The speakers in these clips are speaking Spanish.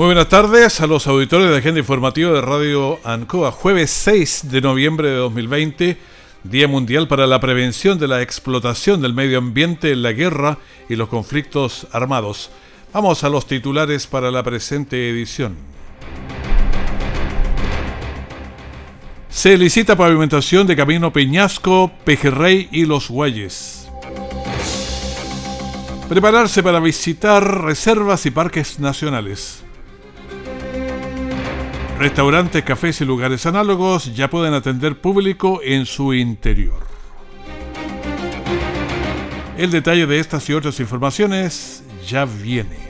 Muy buenas tardes a los auditores de Agenda Informativa de Radio Ancoa. Jueves 6 de noviembre de 2020, Día Mundial para la Prevención de la Explotación del Medio Ambiente en la Guerra y los Conflictos Armados. Vamos a los titulares para la presente edición. Se licita pavimentación de Camino Peñasco, Pejerrey y Los Guayes. Prepararse para visitar reservas y parques nacionales. Restaurantes, cafés y lugares análogos ya pueden atender público en su interior. El detalle de estas y otras informaciones ya viene.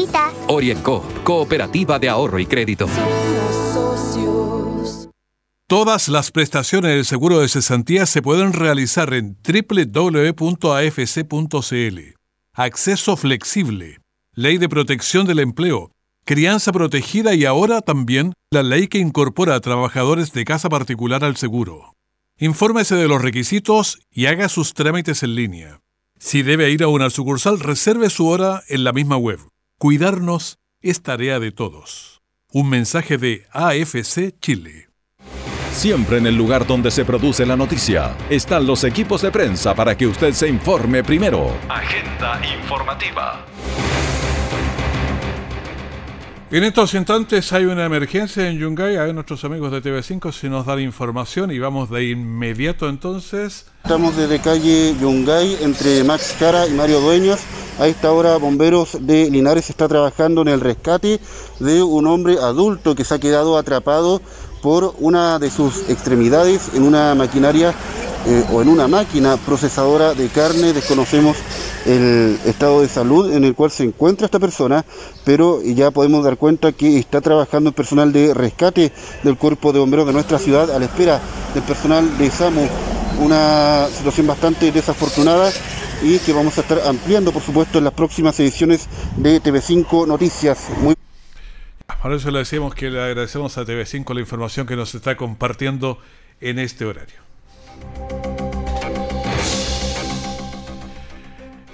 Orienco, Cooperativa de Ahorro y Crédito. Todas las prestaciones del seguro de cesantía se pueden realizar en www.afc.cl. Acceso flexible, ley de protección del empleo, crianza protegida y ahora también la ley que incorpora a trabajadores de casa particular al seguro. Infórmese de los requisitos y haga sus trámites en línea. Si debe ir a una sucursal, reserve su hora en la misma web. Cuidarnos es tarea de todos. Un mensaje de AFC Chile. Siempre en el lugar donde se produce la noticia están los equipos de prensa para que usted se informe primero. Agenda informativa. En estos instantes hay una emergencia en Yungay. A ver, nuestros amigos de TV5 si nos dan información y vamos de inmediato entonces. Estamos desde calle Yungay entre Max Cara y Mario Dueños. A esta hora Bomberos de Linares está trabajando en el rescate de un hombre adulto que se ha quedado atrapado por una de sus extremidades en una maquinaria eh, o en una máquina procesadora de carne. Desconocemos el estado de salud en el cual se encuentra esta persona, pero ya podemos dar cuenta que está trabajando el personal de rescate del cuerpo de bomberos de nuestra ciudad a la espera del personal de SAMU. Una situación bastante desafortunada y que vamos a estar ampliando, por supuesto, en las próximas ediciones de TV5 Noticias. Muy por eso le decimos que le agradecemos a TV5 la información que nos está compartiendo en este horario.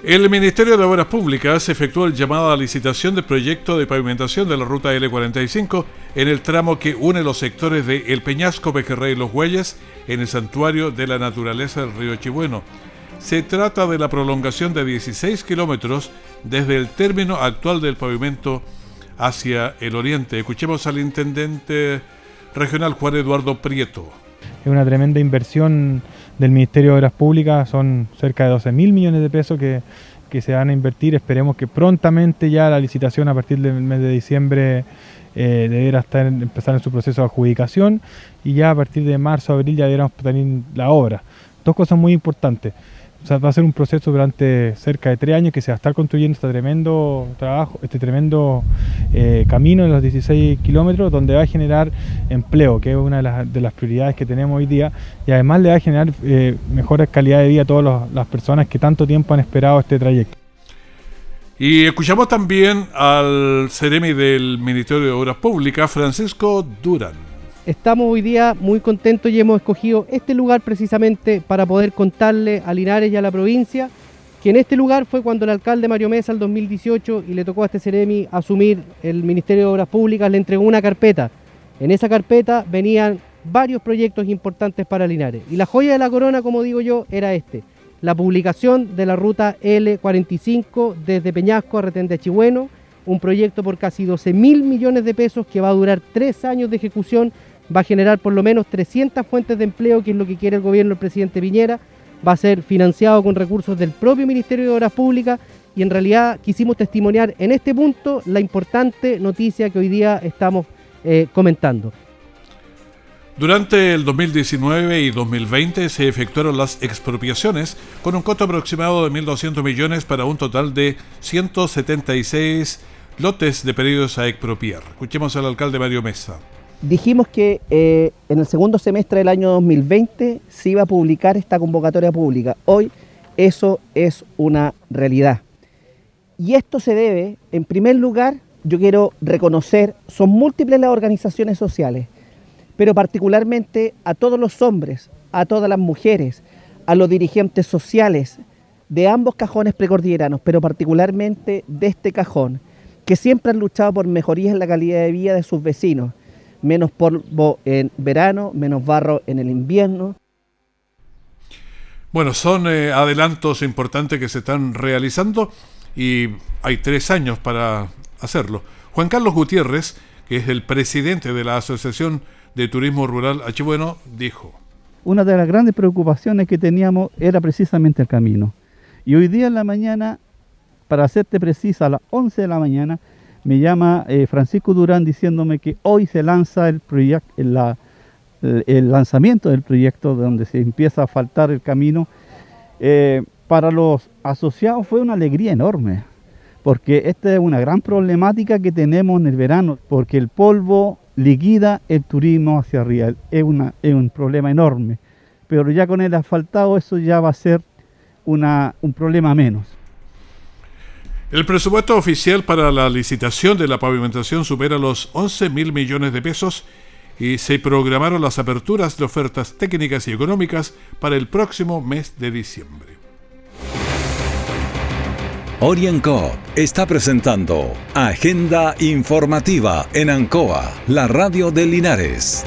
El Ministerio de Obras Públicas efectuó el llamado a licitación del proyecto de pavimentación de la ruta L45 en el tramo que une los sectores de El Peñasco, Pejerrey y Los Huellas en el santuario de la naturaleza del río Chibueno. Se trata de la prolongación de 16 kilómetros desde el término actual del pavimento hacia el oriente. Escuchemos al intendente regional Juan Eduardo Prieto. Es una tremenda inversión del Ministerio de Obras Públicas, son cerca de 12 mil millones de pesos que, se van a invertir. Esperemos que prontamente ya la licitación a partir del mes de diciembre eh, deberá estar, empezar en su proceso de adjudicación y ya a partir de marzo, abril ya deberíamos tener la obra. Dos cosas muy importantes va a ser un proceso durante cerca de tres años que se va a estar construyendo este tremendo trabajo, este tremendo eh, camino en los 16 kilómetros, donde va a generar empleo, que es una de las, prioridades que tenemos hoy día, y además le va a generar eh, mejores calidad de vida a todas las personas que tanto tiempo han esperado este trayecto. Y escuchamos también al Ceremi del Ministerio de Obras Públicas, Francisco Durán estamos hoy día muy contentos y hemos escogido este lugar precisamente para poder contarle a Linares y a la provincia que en este lugar fue cuando el alcalde Mario Mesa el 2018 y le tocó a este Ceremi asumir el Ministerio de Obras Públicas, le entregó una carpeta. En esa carpeta venían varios proyectos importantes para Linares. Y la joya de la corona, como digo yo, era este. La publicación de la ruta L45 desde Peñasco a Retén un proyecto por casi 12 mil millones de pesos que va a durar tres años de ejecución, va a generar por lo menos 300 fuentes de empleo, que es lo que quiere el gobierno del presidente Piñera, va a ser financiado con recursos del propio Ministerio de Obras Públicas y en realidad quisimos testimoniar en este punto la importante noticia que hoy día estamos eh, comentando. Durante el 2019 y 2020 se efectuaron las expropiaciones con un costo aproximado de 1.200 millones para un total de 176 lotes de pedidos a expropiar. Escuchemos al alcalde Mario Mesa. Dijimos que eh, en el segundo semestre del año 2020 se iba a publicar esta convocatoria pública. Hoy eso es una realidad. Y esto se debe, en primer lugar, yo quiero reconocer, son múltiples las organizaciones sociales pero particularmente a todos los hombres, a todas las mujeres, a los dirigentes sociales de ambos cajones precordilleranos, pero particularmente de este cajón, que siempre han luchado por mejorías en la calidad de vida de sus vecinos, menos polvo en verano, menos barro en el invierno. Bueno, son eh, adelantos importantes que se están realizando y hay tres años para hacerlo. Juan Carlos Gutiérrez, que es el presidente de la Asociación de Turismo Rural Bueno dijo. Una de las grandes preocupaciones que teníamos era precisamente el camino. Y hoy día en la mañana, para hacerte precisa, a las 11 de la mañana, me llama eh, Francisco Durán diciéndome que hoy se lanza el, el, lanzamiento del proyecto donde se empieza a faltar el camino. Eh, para los asociados fue una alegría enorme, porque esta es una gran problemática que tenemos en el verano, porque el polvo liquida el turismo hacia arriba. Es, una, es un problema enorme. Pero ya con el asfaltado eso ya va a ser una, un problema menos. El presupuesto oficial para la licitación de la pavimentación supera los 11 mil millones de pesos y se programaron las aperturas de ofertas técnicas y económicas para el próximo mes de diciembre. Orienco está presentando Agenda Informativa en Ancoa, la radio de Linares.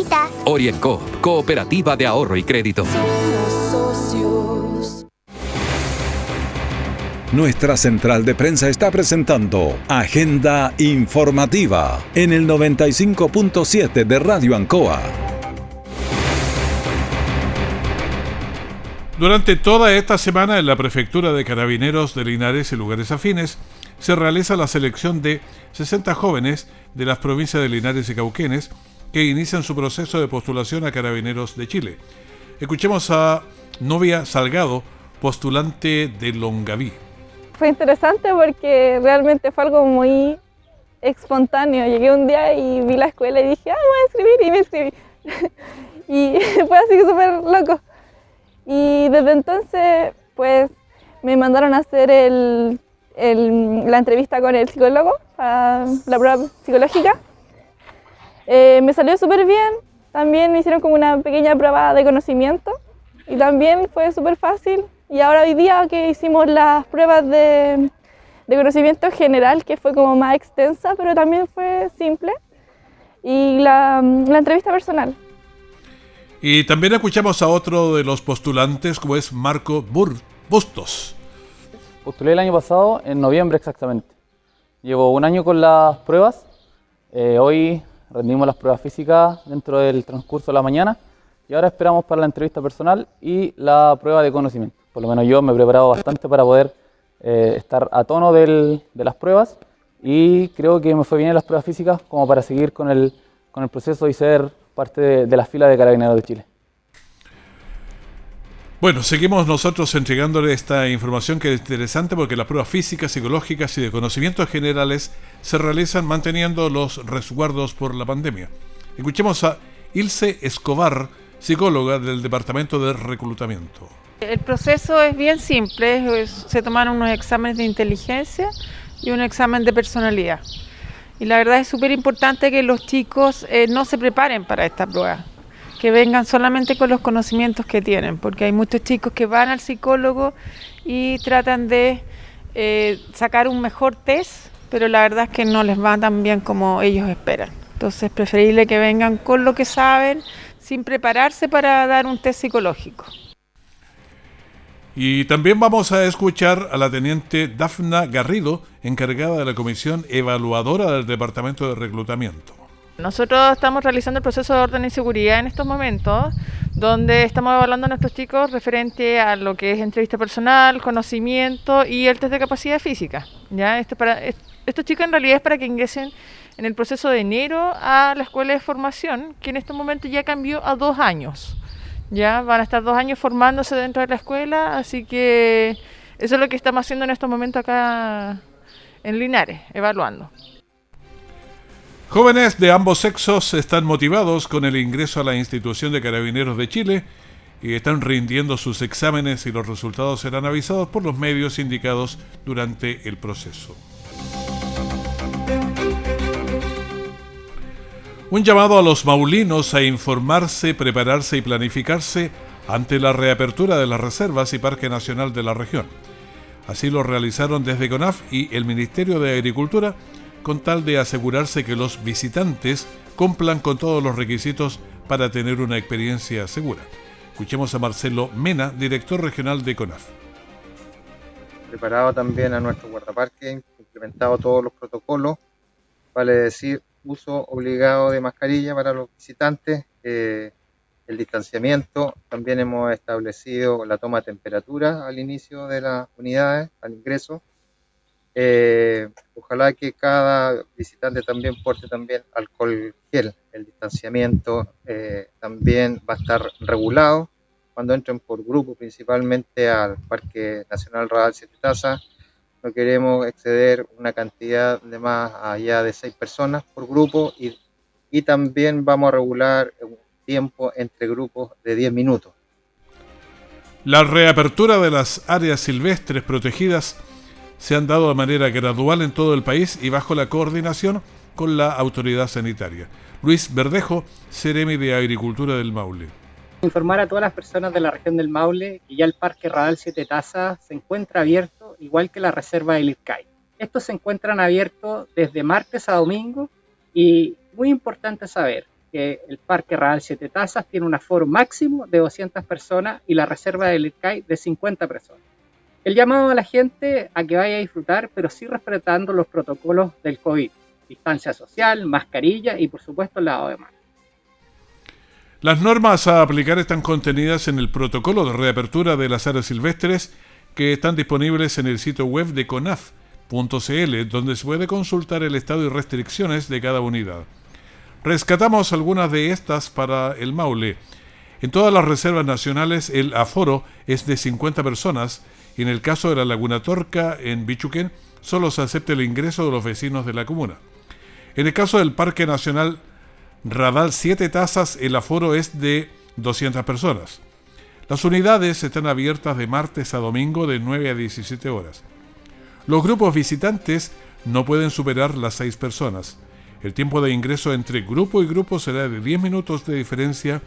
Orienco, Cooperativa de Ahorro y Crédito. Nuestra central de prensa está presentando Agenda Informativa en el 95.7 de Radio Ancoa. Durante toda esta semana en la Prefectura de Carabineros de Linares y lugares afines se realiza la selección de 60 jóvenes de las provincias de Linares y Cauquenes que inician su proceso de postulación a Carabineros de Chile. Escuchemos a Novia Salgado, postulante de Longaví. Fue interesante porque realmente fue algo muy espontáneo. Llegué un día y vi la escuela y dije, ah, voy a escribir y me escribí. y fue así súper loco. Y desde entonces, pues me mandaron a hacer el, la entrevista con el psicólogo para la prueba psicológica eh, me salió súper bien, también me hicieron como una pequeña prueba de conocimiento y también fue súper fácil. Y ahora hoy día que hicimos las pruebas de, de conocimiento general, que fue como más extensa, pero también fue simple, y la, la entrevista personal. Y también escuchamos a otro de los postulantes, como es Marco Bur Bustos. Postulé el año pasado, en noviembre exactamente. Llevo un año con las pruebas. Eh, hoy rendimos las pruebas físicas dentro del transcurso de la mañana y ahora esperamos para la entrevista personal y la prueba de conocimiento. Por lo menos yo me he preparado bastante para poder eh, estar a tono de las pruebas y creo que me fue bien en las pruebas físicas como para seguir con el, con el proceso y ser parte de, de la fila de Carabineros de Chile. Bueno, seguimos nosotros entregándole esta información que es interesante porque las pruebas físicas, psicológicas y de conocimientos generales se realizan manteniendo los resguardos por la pandemia. Escuchemos a Ilse Escobar, psicóloga del Departamento de Reclutamiento. El proceso es bien simple, se toman unos exámenes de inteligencia y un examen de personalidad. Y la verdad es súper importante que los chicos eh, no se preparen para esta prueba, que vengan solamente con los conocimientos que tienen, porque hay muchos chicos que van al psicólogo y tratan de eh, sacar un mejor test, pero la verdad es que no les va tan bien como ellos esperan. Entonces es preferible que vengan con lo que saben, sin prepararse para dar un test psicológico. Y también vamos a escuchar a la teniente Dafna Garrido, encargada de la comisión evaluadora del Departamento de Reclutamiento. Nosotros estamos realizando el proceso de orden y seguridad en estos momentos, donde estamos evaluando a nuestros chicos referente a lo que es entrevista personal, conocimiento y el test de capacidad física. ¿ya? Este para, estos chicos en realidad es para que ingresen en el proceso de enero a la escuela de formación, que en este momento ya cambió a dos años. Ya van a estar dos años formándose dentro de la escuela, así que eso es lo que estamos haciendo en estos momentos acá en Linares, evaluando. Jóvenes de ambos sexos están motivados con el ingreso a la institución de carabineros de Chile y están rindiendo sus exámenes y los resultados serán avisados por los medios indicados durante el proceso. Un llamado a los maulinos a informarse, prepararse y planificarse ante la reapertura de las reservas y Parque Nacional de la región. Así lo realizaron desde CONAF y el Ministerio de Agricultura con tal de asegurarse que los visitantes cumplan con todos los requisitos para tener una experiencia segura. Escuchemos a Marcelo Mena, director regional de CONAF. Preparado también a nuestro guardaparque, implementado todos los protocolos, vale decir uso obligado de mascarilla para los visitantes, eh, el distanciamiento, también hemos establecido la toma de temperatura al inicio de las unidades, al ingreso. Eh, ojalá que cada visitante también porte también alcohol gel. El distanciamiento eh, también va a estar regulado cuando entren por grupo, principalmente al Parque Nacional Radal Siete Tazas no queremos exceder una cantidad de más allá de seis personas por grupo y, y también vamos a regular un tiempo entre grupos de 10 minutos. La reapertura de las áreas silvestres protegidas se han dado de manera gradual en todo el país y bajo la coordinación con la autoridad sanitaria. Luis Verdejo, Ceremi de Agricultura del Maule. Informar a todas las personas de la región del Maule que ya el Parque Radal Siete Tazas se encuentra abierto igual que la reserva del IRCAI. Estos se encuentran abiertos desde martes a domingo y muy importante saber que el Parque Real Siete Tazas tiene un aforo máximo de 200 personas y la reserva del IRCAI de 50 personas. El llamado a la gente a que vaya a disfrutar, pero sí respetando los protocolos del COVID, distancia social, mascarilla y por supuesto el lavado de manos. Las normas a aplicar están contenidas en el protocolo de reapertura de las áreas silvestres que están disponibles en el sitio web de conaf.cl, donde se puede consultar el estado y restricciones de cada unidad. Rescatamos algunas de estas para el Maule. En todas las reservas nacionales el aforo es de 50 personas y en el caso de la Laguna Torca en Bichuquén solo se acepta el ingreso de los vecinos de la comuna. En el caso del Parque Nacional Radal Siete Tazas el aforo es de 200 personas. Las unidades están abiertas de martes a domingo de 9 a 17 horas. Los grupos visitantes no pueden superar las 6 personas. El tiempo de ingreso entre grupo y grupo será de 10 minutos de diferencia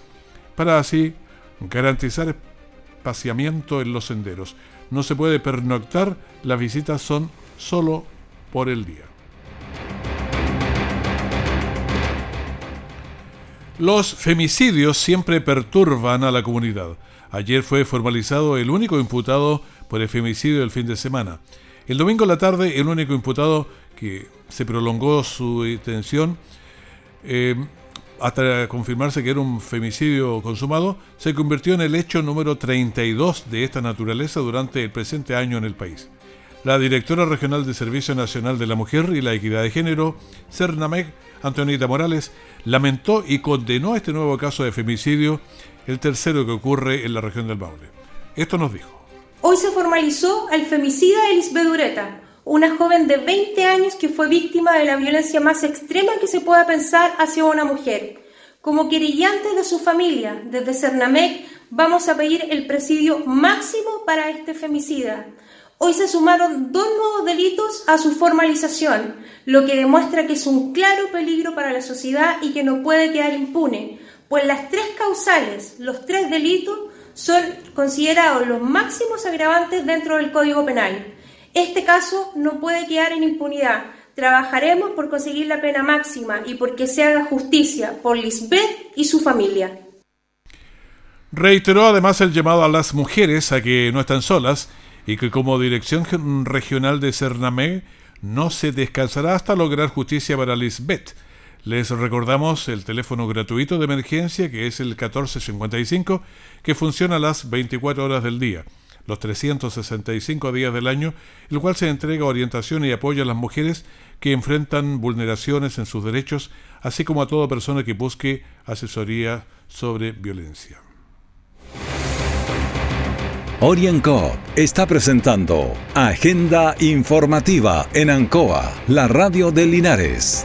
para así garantizar en los senderos. No se puede pernoctar, las visitas son solo por el día. Los femicidios siempre perturban a la comunidad. Ayer fue formalizado el único imputado por el femicidio del fin de semana. El domingo en la tarde, el único imputado que se prolongó su detención eh, hasta confirmarse que era un femicidio consumado, se convirtió en el hecho número 32 de esta naturaleza durante el presente año en el país. La directora regional de Servicio Nacional de la Mujer y la Equidad de Género, Cernamec, Antonita Morales, lamentó y condenó este nuevo caso de femicidio el tercero que ocurre en la región del Maule. Esto nos dijo. Hoy se formalizó el femicida de Lisbeth una joven de 20 años que fue víctima de la violencia más extrema que se pueda pensar hacia una mujer. Como querellante de su familia, desde Cernamec, vamos a pedir el presidio máximo para este femicida. Hoy se sumaron dos nuevos delitos a su formalización, lo que demuestra que es un claro peligro para la sociedad y que no puede quedar impune, pues las tres causales, los tres delitos, son considerados los máximos agravantes dentro del Código Penal. Este caso no puede quedar en impunidad. Trabajaremos por conseguir la pena máxima y porque se haga justicia por Lisbeth y su familia. Reiteró además el llamado a las mujeres a que no están solas y que como Dirección Regional de Cernamé no se descansará hasta lograr justicia para Lisbeth. Les recordamos el teléfono gratuito de emergencia que es el 1455 que funciona a las 24 horas del día, los 365 días del año, el cual se entrega orientación y apoyo a las mujeres que enfrentan vulneraciones en sus derechos, así como a toda persona que busque asesoría sobre violencia. Orienco está presentando Agenda Informativa en Ancoa, la radio de Linares.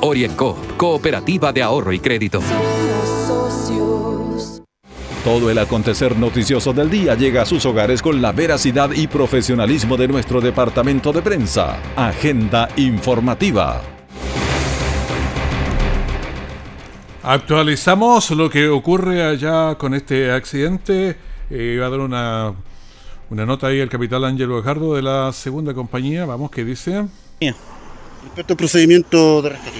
Orienco, Cooperativa de Ahorro y Crédito. Todo el acontecer noticioso del día llega a sus hogares con la veracidad y profesionalismo de nuestro departamento de prensa. Agenda informativa. Actualizamos lo que ocurre allá con este accidente. Eh, va a dar una, una nota ahí el capitán Ángelo Gajardo de la segunda compañía. Vamos, ¿qué dice? Respecto al procedimiento de rescate.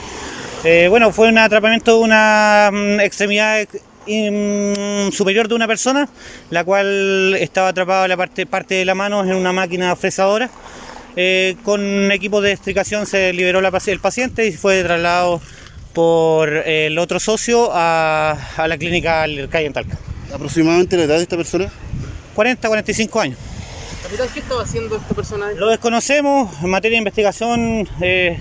Eh, bueno, fue un atrapamiento de una mm, extremidad mm, superior de una persona, la cual estaba atrapada la parte, parte de la mano en una máquina fresadora. Eh, con equipo de extricación se liberó la, el paciente y fue trasladado por el otro socio a, la clínica calle en Talca. ¿Aproximadamente la edad de esta persona? 40, 45 años. Capitán, ¿qué estaba haciendo esta persona? Lo desconocemos, en materia de investigación eh,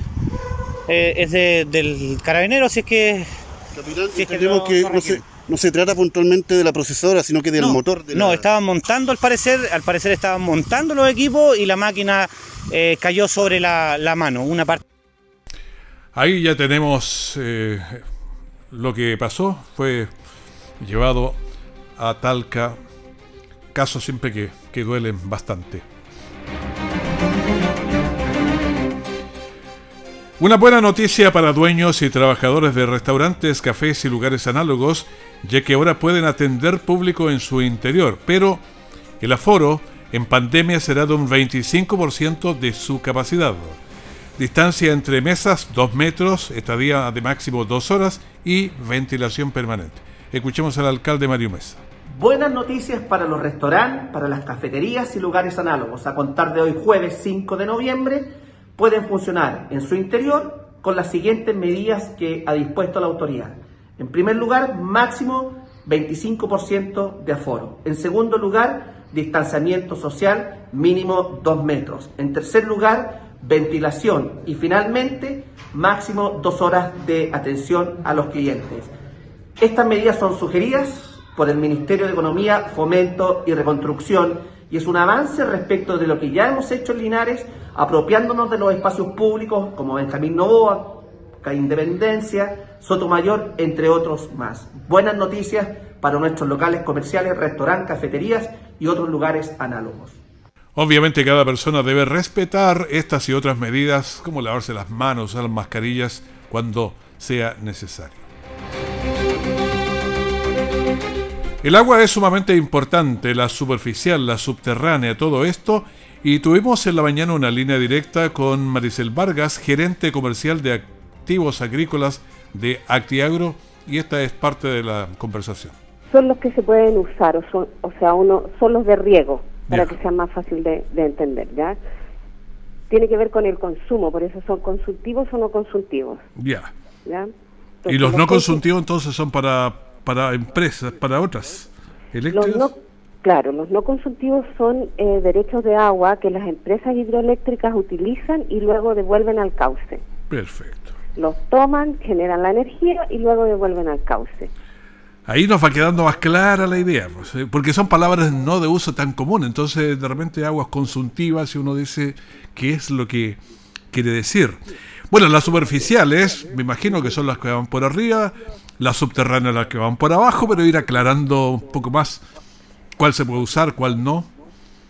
eh, es del carabinero, si es que... Capitán, si que, no, se, trata puntualmente de la procesadora, sino que del motor. De no, estaban montando al parecer, al parecer estaban montando los equipos y la máquina eh, cayó sobre la, la, mano, una parte. Ahí ya tenemos lo que pasó, fue llevado a Talca, caso siempre que que duelen bastante. Una buena noticia para dueños y trabajadores de restaurantes, cafés y lugares análogos, ya que ahora pueden atender público en su interior, pero el aforo en pandemia será de un 25% de su capacidad. Distancia entre mesas 2 metros, estadía de máximo 2 horas y ventilación permanente. Escuchemos al alcalde Mario Mesa. Buenas noticias para los restaurantes, para las cafeterías y lugares análogos. A contar de hoy jueves 5 de noviembre pueden funcionar en su interior con las siguientes medidas que ha dispuesto la autoridad. En primer lugar, máximo 25% de aforo. En segundo lugar, distanciamiento social mínimo 2 metros. En tercer lugar, ventilación. Y finalmente, máximo 2 horas de atención a los clientes. Estas medidas son sugeridas por el Ministerio de Economía, Fomento y Reconstrucción y es un avance respecto de lo que ya hemos hecho en Linares, apropiándonos de los espacios públicos como Benjamín Novoa, Independencia, Sotomayor, entre otros más. Buenas noticias para nuestros locales comerciales, restaurantes, cafeterías y otros lugares análogos. Obviamente cada persona debe respetar estas y otras medidas como lavarse las manos, usar mascarillas cuando sea necesario. El agua es sumamente importante, la superficial, la subterránea, todo esto. Y tuvimos en la mañana una línea directa con Maricel Vargas, gerente comercial de activos agrícolas de Actiagro, y esta es parte de la conversación. Son los que se pueden usar, o, son, o sea, uno, son los de riego, para que sea más fácil de, entender, ¿ya? Tiene que ver con el consumo, por eso son consultivos o no consultivos. Ya. y los no consultivos entonces son para para empresas, para otras eléctricas? Claro, los no consultivos son eh, derechos de agua que las empresas hidroeléctricas utilizan y luego devuelven al cauce. Perfecto. Los toman, generan la energía y luego devuelven al cauce. Ahí nos va quedando más clara la idea, pues, eh, porque son palabras no de uso tan común, entonces de repente aguas consultivas y uno dice qué es lo que quiere decir. Bueno, las superficiales, me imagino que son las que van por arriba, las subterráneas las que van por abajo, pero ir aclarando un poco más cuál se puede usar, cuál no.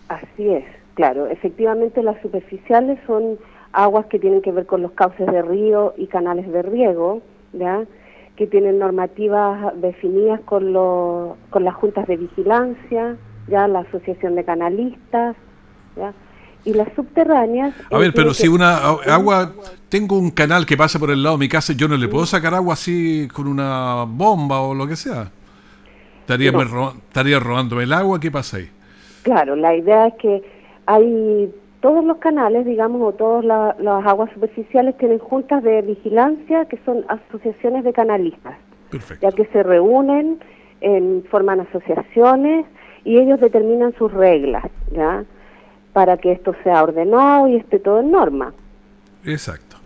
Así es, claro. Efectivamente las superficiales son aguas que tienen que ver con los cauces de río y canales de riego, ¿ya?, que tienen normativas definidas con, los, con las juntas de vigilancia, ya la asociación de canalistas, ¿ya? Y las subterráneas... A ver, pero si una agua, tengo un canal que pasa por el lado de mi casa, yo no le puedo sacar agua así con una bomba o lo que sea. Estaría, estaría robándome el agua, ¿qué pasa ahí? Claro, la idea es que hay todos los canales, digamos, o todas las aguas superficiales tienen juntas de vigilancia que son asociaciones de canalistas, ya que se reúnen, en, forman asociaciones y ellos determinan sus reglas, ¿ya? Para que esto sea ordenado y esté todo en norma. Exacto.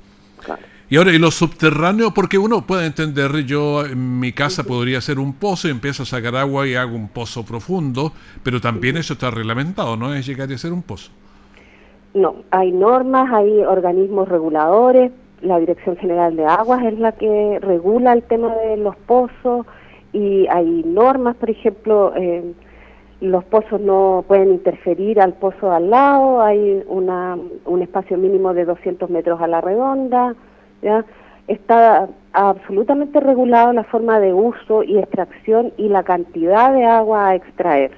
Y ahora, ¿y los subterráneos? Porque uno puede entender, yo en mi casa podría hacer un pozo y empiezo a sacar agua y hago un pozo profundo, pero también eso está reglamentado, no es llegar a hacer un pozo. No, hay normas, hay organismos reguladores, la Dirección General de Aguas es la que regula el tema de los pozos y hay normas, por ejemplo, eh, los pozos no pueden interferir al pozo al lado, hay una, un espacio mínimo de 200 metros a la redonda, ¿ya? está absolutamente regulado la forma de uso y extracción y la cantidad de agua a extraer.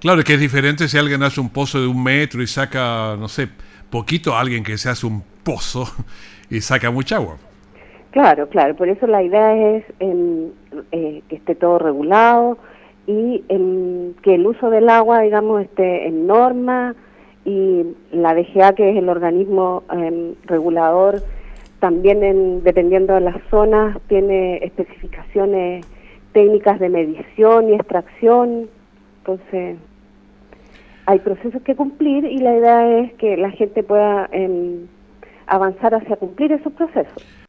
Claro, que es diferente si alguien hace un pozo de un metro y saca, no sé, poquito a alguien que se hace un pozo y saca mucha agua. Claro, claro, por eso la idea es eh, que esté todo regulado y que el uso del agua, digamos, esté en norma y la DGA, que es el organismo em, regulador, también dependiendo de las zonas, tiene especificaciones técnicas de medición y extracción, entonces hay procesos que cumplir y la idea es que la gente pueda em, avanzar hacia cumplir esos procesos.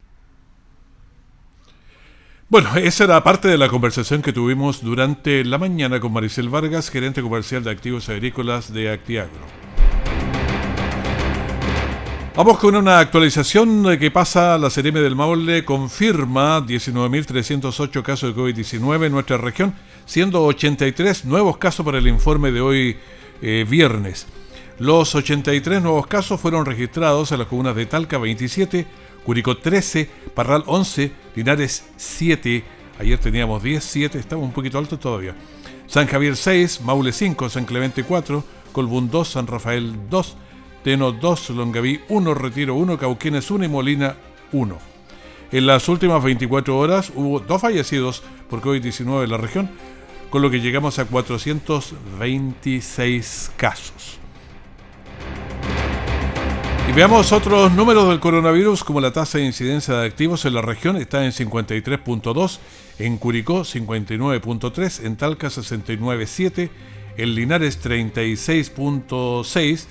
Bueno, esa era parte de la conversación que tuvimos durante la mañana con Maricel Vargas, gerente comercial de activos agrícolas de Actiagro. Vamos con una actualización que pasa. La CRM del Maule confirma 19.308 casos de COVID-19 en nuestra región, siendo 83 nuevos casos para el informe de hoy eh, viernes. Los 83 nuevos casos fueron registrados en las comunas de Talca 27, Curicó 13, Parral 11, Linares 7, ayer teníamos 10, 7, estamos un poquito alto todavía. San Javier 6, Maule 5, San Clemente 4, Colbún 2, San Rafael 2, Teno 2, Longaví 1, Retiro 1, Cauquenes 1 y Molina 1. En las últimas 24 horas hubo dos fallecidos por COVID-19 en la región, con lo que llegamos a 426 casos. Y veamos otros números del coronavirus, como la tasa de incidencia de activos en la región está en 53.2, en Curicó 59.3, en Talca 69.7, en Linares 36.6,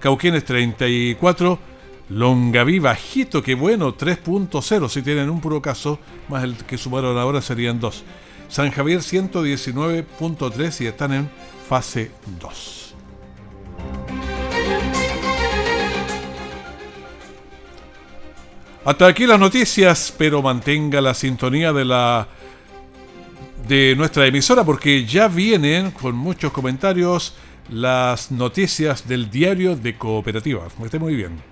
Cauquienes 34, Longaví bajito, que bueno, 3.0, si tienen un puro caso, más el que sumaron ahora serían dos. San Javier 119.3 y están en fase 2. Hasta aquí las noticias, pero mantenga la sintonía de la de nuestra emisora porque ya vienen con muchos comentarios las noticias del diario de cooperativas. Esté muy bien.